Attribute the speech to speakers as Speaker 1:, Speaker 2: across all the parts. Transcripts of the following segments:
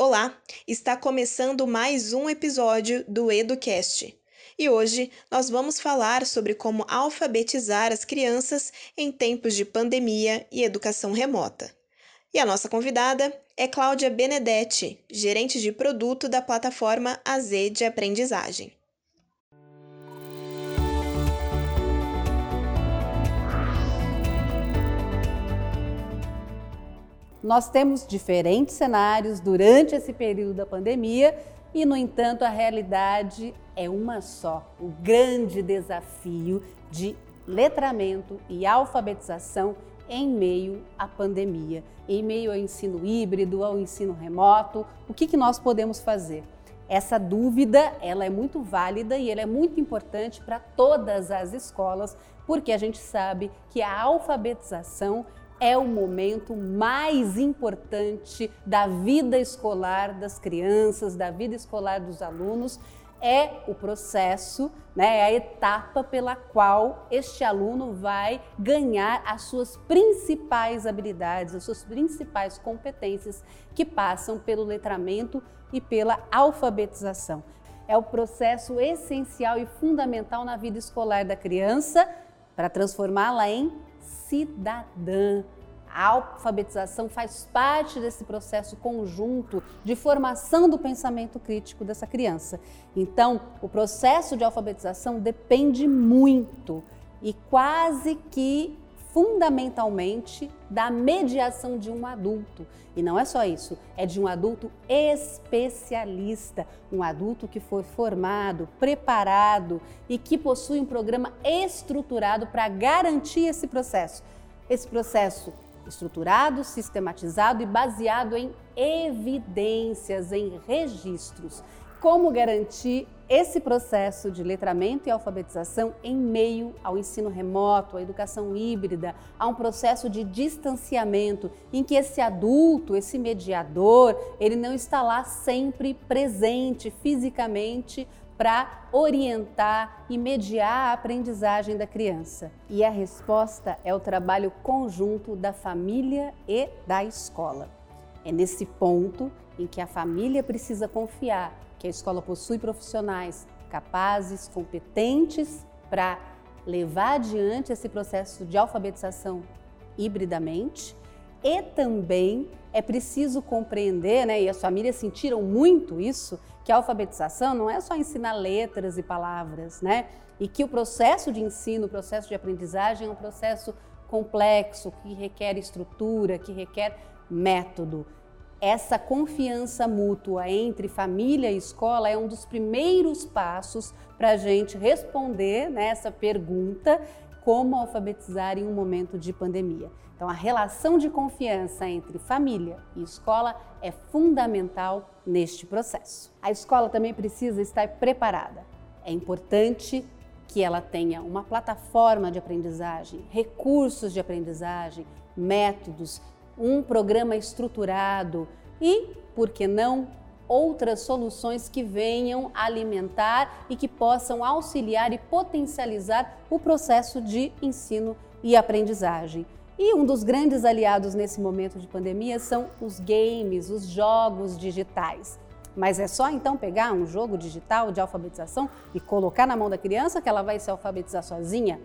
Speaker 1: Olá, está começando mais um episódio do EduCast. E hoje nós vamos falar sobre como alfabetizar as crianças em tempos de pandemia e educação remota. E a nossa convidada é Cláudia Benedetti, gerente de produto da plataforma AZ de aprendizagem.
Speaker 2: Nós temos diferentes cenários durante esse período da pandemia e, no entanto, a realidade é uma só: o grande desafio de letramento e alfabetização em meio à pandemia, em meio ao ensino híbrido, ao ensino remoto. O que, que nós podemos fazer? Essa dúvida ela é muito válida e ela é muito importante para todas as escolas, porque a gente sabe que a alfabetização é o momento mais importante da vida escolar das crianças, da vida escolar dos alunos. É o processo, né, é a etapa pela qual este aluno vai ganhar as suas principais habilidades, as suas principais competências que passam pelo letramento e pela alfabetização. É o processo essencial e fundamental na vida escolar da criança para transformá-la em cidadã. A alfabetização faz parte desse processo conjunto de formação do pensamento crítico dessa criança. Então, o processo de alfabetização depende muito e quase que fundamentalmente da mediação de um adulto. E não é só isso, é de um adulto especialista, um adulto que foi formado, preparado e que possui um programa estruturado para garantir esse processo. Esse processo estruturado, sistematizado e baseado em evidências, em registros. Como garantir esse processo de letramento e alfabetização em meio ao ensino remoto, à educação híbrida, a um processo de distanciamento em que esse adulto, esse mediador, ele não está lá sempre presente fisicamente para orientar e mediar a aprendizagem da criança. E a resposta é o trabalho conjunto da família e da escola. É nesse ponto em que a família precisa confiar que a escola possui profissionais capazes, competentes para levar adiante esse processo de alfabetização hibridamente e também é preciso compreender, né, e as famílias sentiram muito isso, que a alfabetização não é só ensinar letras e palavras, né? E que o processo de ensino, o processo de aprendizagem é um processo complexo, que requer estrutura, que requer método. Essa confiança mútua entre família e escola é um dos primeiros passos para a gente responder nessa pergunta como alfabetizar em um momento de pandemia. Então, a relação de confiança entre família e escola é fundamental neste processo. A escola também precisa estar preparada. É importante que ela tenha uma plataforma de aprendizagem, recursos de aprendizagem, métodos, um programa estruturado e, por que não, outras soluções que venham alimentar e que possam auxiliar e potencializar o processo de ensino e aprendizagem. E um dos grandes aliados nesse momento de pandemia são os games, os jogos digitais. Mas é só então pegar um jogo digital de alfabetização e colocar na mão da criança que ela vai se alfabetizar sozinha?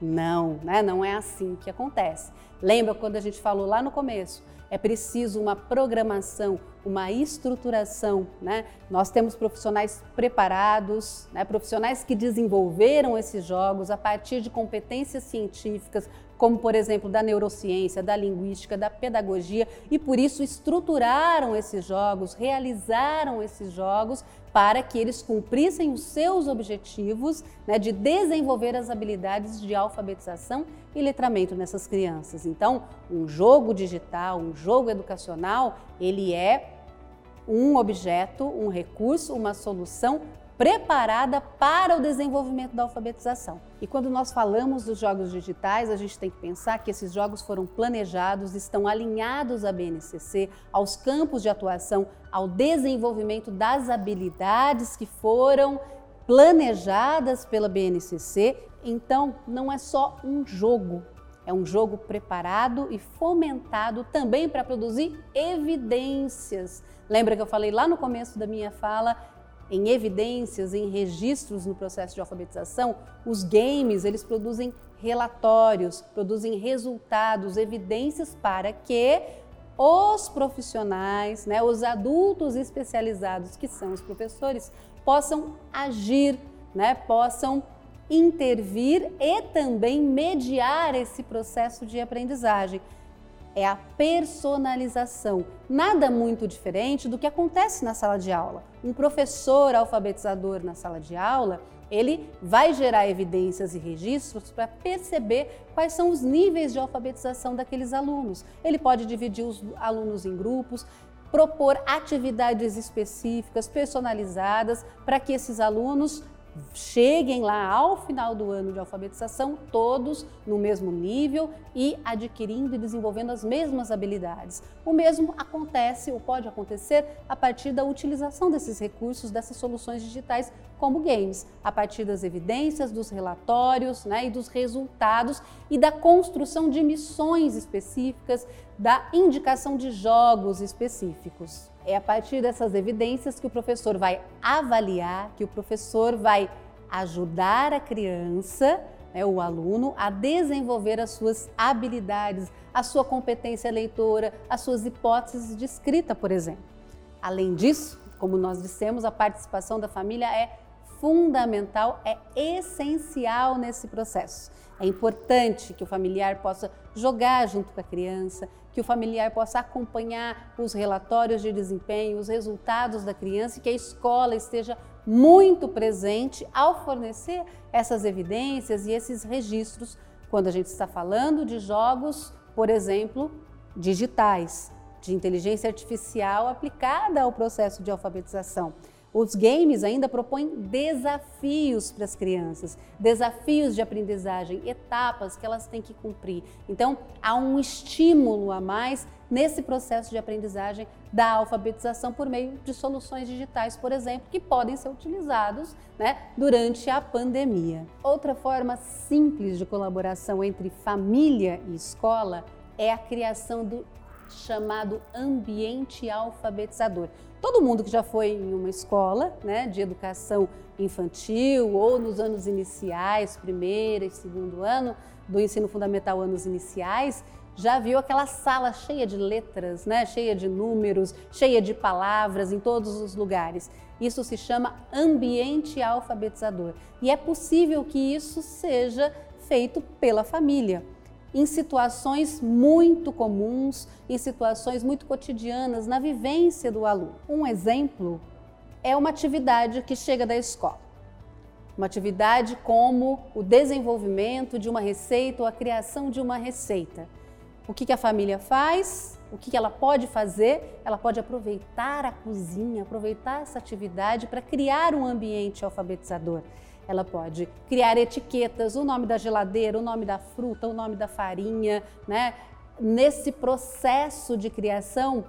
Speaker 2: Não, né? não é assim que acontece. Lembra quando a gente falou lá no começo? É preciso uma programação, uma estruturação. Né? Nós temos profissionais preparados, né? profissionais que desenvolveram esses jogos a partir de competências científicas, como por exemplo da neurociência, da linguística, da pedagogia, e por isso estruturaram esses jogos, realizaram esses jogos para que eles cumprissem os seus objetivos né, de desenvolver as habilidades de alfabetização e letramento nessas crianças. Então, um jogo digital, um jogo educacional, ele é um objeto, um recurso, uma solução preparada para o desenvolvimento da alfabetização. E quando nós falamos dos jogos digitais, a gente tem que pensar que esses jogos foram planejados, estão alinhados à BNCC, aos campos de atuação, ao desenvolvimento das habilidades que foram planejadas pela BNCC. Então, não é só um jogo, É um jogo preparado e fomentado também para produzir evidências. Lembra que eu falei lá no começo da minha fala em evidências, em registros no processo de alfabetização? Os games, eles produzem relatórios, produzem resultados, evidências para que os profissionais, né, os adultos especializados que são os professores, possam agir, né, possam intervir e também mediar esse processo de aprendizagem. É a personalização, nada muito diferente do que acontece na sala de aula. Um professor alfabetizador na sala de aula, ele vai gerar evidências e registros para perceber quais são os níveis de alfabetização daqueles alunos. Ele pode dividir os alunos em grupos, propor atividades específicas, personalizadas, para que esses alunos cheguem lá ao final do ano de alfabetização, todos no mesmo nível e adquirindo e desenvolvendo as mesmas habilidades. O mesmo acontece ou pode acontecer a partir da utilização desses recursos, dessas soluções digitais como games, a partir das evidências, dos relatórios né, e dos resultados e da construção de missões específicas, da indicação de jogos específicos. É a partir dessas evidências que o professor vai avaliar, que o professor vai ajudar a criança, né, o aluno, a desenvolver as suas habilidades, a sua competência leitora, as suas hipóteses de escrita, por exemplo. Além disso, como nós dissemos, a participação da família é fundamental, é essencial nesse processo. É importante que o familiar possa jogar junto com a criança, que o familiar possa acompanhar os relatórios de desempenho, os resultados da criança e que a escola esteja muito presente ao fornecer essas evidências e esses registros quando a gente está falando de jogos, por exemplo, digitais, de inteligência artificial aplicada ao processo de alfabetização. Os games ainda propõem desafios para as crianças, desafios de aprendizagem, etapas que elas têm que cumprir. Então, há um estímulo a mais nesse processo de aprendizagem da alfabetização por meio de soluções digitais, por exemplo, que podem ser utilizados né, durante a pandemia. Outra forma simples de colaboração entre família e escola é a criação do chamado ambiente alfabetizador. Todo mundo que já foi em uma escola né, de educação infantil ou nos anos iniciais, primeiro e segundo ano do ensino fundamental, anos iniciais, já viu aquela sala cheia de letras, né, cheia de números, cheia de palavras em todos os lugares. Isso se chama ambiente alfabetizador. E é possível que isso seja feito pela família em situações muito comuns, em situações muito cotidianas, na vivência do aluno. Um exemplo é uma atividade que chega da escola. Uma atividade como o desenvolvimento de uma receita ou a criação de uma receita. O que, a família faz? O que ela pode fazer? Ela pode aproveitar a cozinha, aproveitar essa atividade para criar um ambiente alfabetizador. Ela pode criar etiquetas, o nome da geladeira, o nome da fruta, o nome da farinha, né? Nesse processo de criação,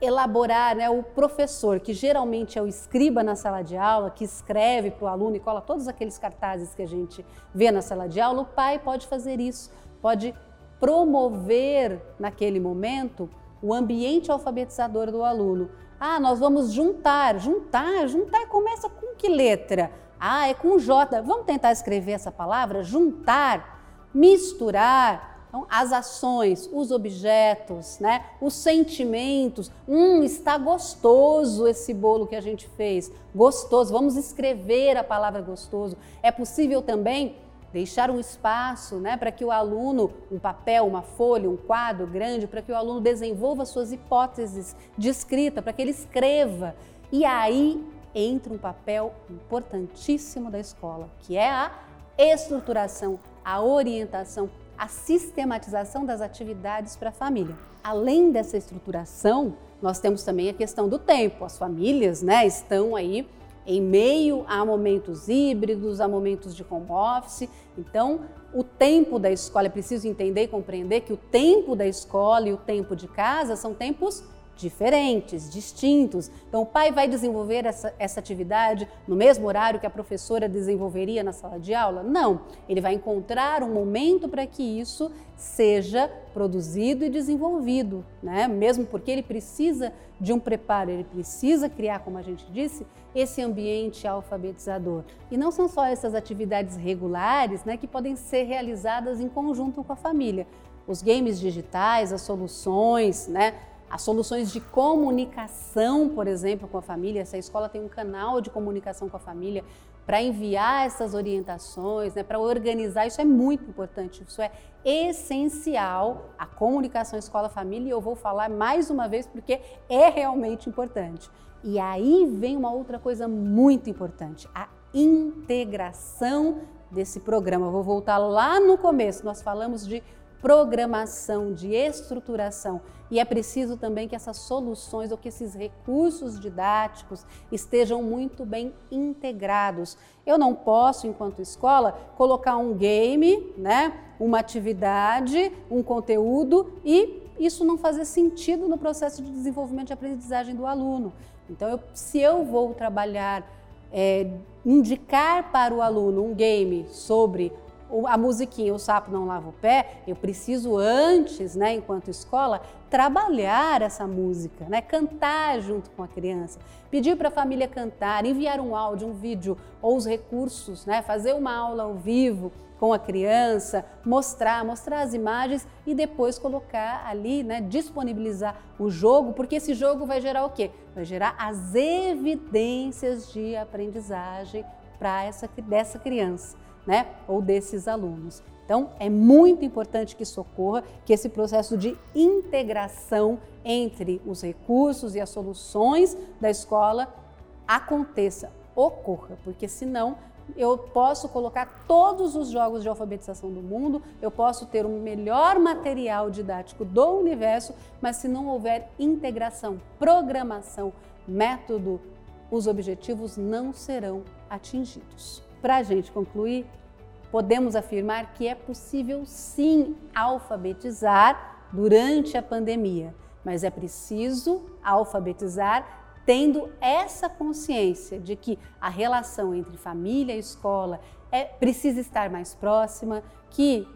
Speaker 2: elaborar, né, o professor, que geralmente é o escriba na sala de aula, que escreve para o aluno e cola todos aqueles cartazes que a gente vê na sala de aula, o pai pode fazer isso, pode promover naquele momento o ambiente alfabetizador do aluno. Ah, nós vamos juntar, juntar, juntar começa com que letra? Ah, é com J. Vamos tentar escrever essa palavra? Juntar, misturar. Então, as ações, os objetos, né? os sentimentos. Hum, está gostoso esse bolo que a gente fez. Gostoso. Vamos escrever a palavra gostoso. É possível também deixar um espaço né, para que o aluno, um papel, uma folha, um quadro grande, para que o aluno desenvolva suas hipóteses de escrita, para que ele escreva. E aí entra um papel importantíssimo da escola, que é a estruturação, a orientação, a sistematização das atividades para a família. Além dessa estruturação, nós temos também a questão do tempo. As famílias né, estão aí em meio a momentos híbridos, a momentos de home office. Então, o tempo da escola, é preciso entender e compreender que o tempo da escola e o tempo de casa são tempos diferentes, distintos. Então, o pai vai desenvolver essa, essa atividade no mesmo horário que a professora desenvolveria na sala de aula? Não. Ele vai encontrar um momento para que isso seja produzido e desenvolvido, né? mesmo porque ele precisa de um preparo, ele precisa criar, como a gente disse, esse ambiente alfabetizador. E não são só essas atividades regulares né, que podem ser realizadas em conjunto com a família. Os games digitais, as soluções, né, as soluções de comunicação, por exemplo, com a família. Essa escola tem um canal de comunicação com a família para enviar essas orientações, né, para organizar. Isso é muito importante, isso é essencial. A comunicação escola-família, e eu vou falar mais uma vez porque é realmente importante. E aí vem uma outra coisa muito importante: a integração desse programa. Eu vou voltar lá no começo, nós falamos de programação, de estruturação. E é preciso também que essas soluções ou que esses recursos didáticos estejam muito bem integrados. Eu não posso, enquanto escola, colocar um game, né, uma atividade, um conteúdo e isso não fazer sentido no processo de desenvolvimento e aprendizagem do aluno. Então, eu, se eu vou trabalhar, é, indicar para o aluno um game sobre a musiquinha O Sapo Não Lava o Pé, eu preciso antes, né, enquanto escola, trabalhar essa música, né, cantar junto com a criança, pedir para a família cantar, enviar um áudio, um vídeo ou os recursos, né, fazer uma aula ao vivo com a criança, mostrar, mostrar as imagens e depois colocar ali, né, disponibilizar o jogo, porque esse jogo vai gerar o quê? Vai gerar as evidências de aprendizagem para essa dessa criança né, ou desses alunos. Então, é muito importante que isso ocorra, que esse processo de integração entre os recursos e as soluções da escola aconteça, ocorra, porque senão eu posso colocar todos os jogos de alfabetização do mundo, eu posso ter o melhor material didático do universo, mas se não houver integração, programação, método, os objetivos não serão atingidos. Para a gente concluir, podemos afirmar que é possível sim alfabetizar durante a pandemia, mas é preciso alfabetizar tendo essa consciência de que a relação entre família e escola é, precisa estar mais próxima, que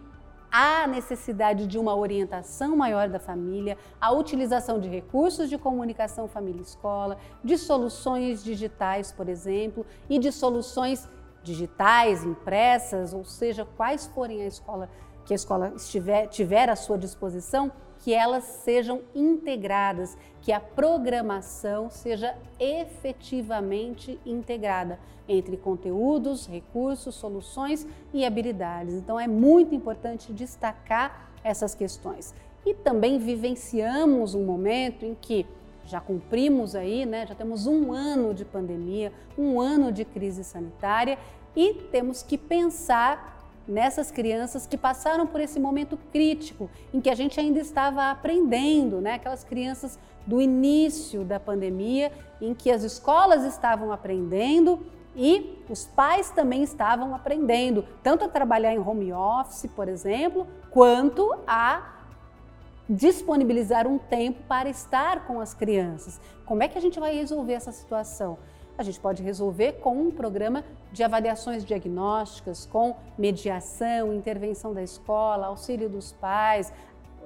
Speaker 2: há necessidade de uma orientação maior da família, a utilização de recursos de comunicação família-escola, de soluções digitais, por exemplo, e de soluções digitais, impressas, ou seja, quais forem a escola que a escola estiver, tiver à sua disposição, que elas sejam integradas, que a programação seja efetivamente integrada entre conteúdos, recursos, soluções e habilidades. Então é muito importante destacar essas questões. E também vivenciamos um momento em que já cumprimos aí, né, já temos um ano de pandemia, um ano de crise sanitária e temos que pensar nessas crianças que passaram por esse momento crítico em que a gente ainda estava aprendendo, né? Aquelas crianças do início da pandemia em que as escolas estavam aprendendo e os pais também estavam aprendendo, tanto a trabalhar em home office, por exemplo, quanto a disponibilizar um tempo para estar com as crianças. Como é que a gente vai resolver essa situação? A gente pode resolver com um programa de avaliações diagnósticas, com mediação, intervenção da escola, auxílio dos pais.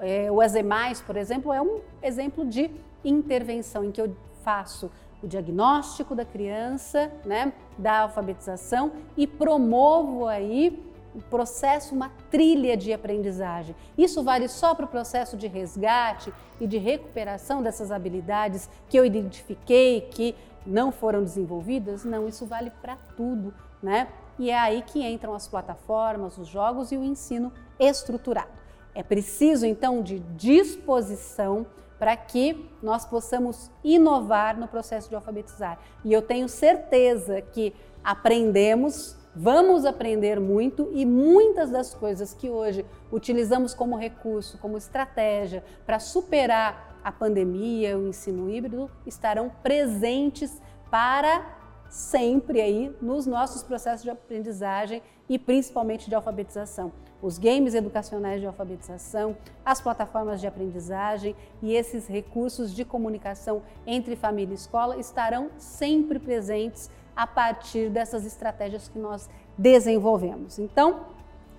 Speaker 2: É, o AZEMAIS, por exemplo, é um exemplo de intervenção em que eu faço o diagnóstico da criança, né, da alfabetização e promovo aí processo, uma trilha de aprendizagem. Isso vale só para o processo de resgate e de recuperação dessas habilidades que eu identifiquei que não foram desenvolvidas? Não, isso vale para tudo, né? E é aí que entram as plataformas, os jogos e o ensino estruturado. É preciso então de disposição para que nós possamos inovar no processo de alfabetizar. E eu tenho certeza que aprendemos Vamos aprender muito e muitas das coisas que hoje utilizamos como recurso, como estratégia para superar a pandemia, o ensino híbrido, estarão presentes para sempre aí nos nossos processos de aprendizagem e principalmente de alfabetização. os games educacionais de alfabetização, as plataformas de aprendizagem e esses recursos de comunicação entre família e escola estarão sempre presentes a partir dessas estratégias que nós desenvolvemos. Então,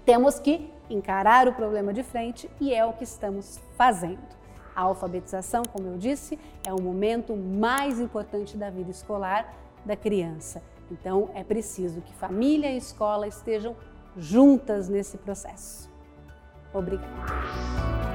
Speaker 2: temos que encarar o problema de frente e é o que estamos fazendo. A alfabetização, como eu disse, é o momento mais importante da vida escolar da criança. Então, é preciso que família e escola estejam juntas nesse processo. Obrigada.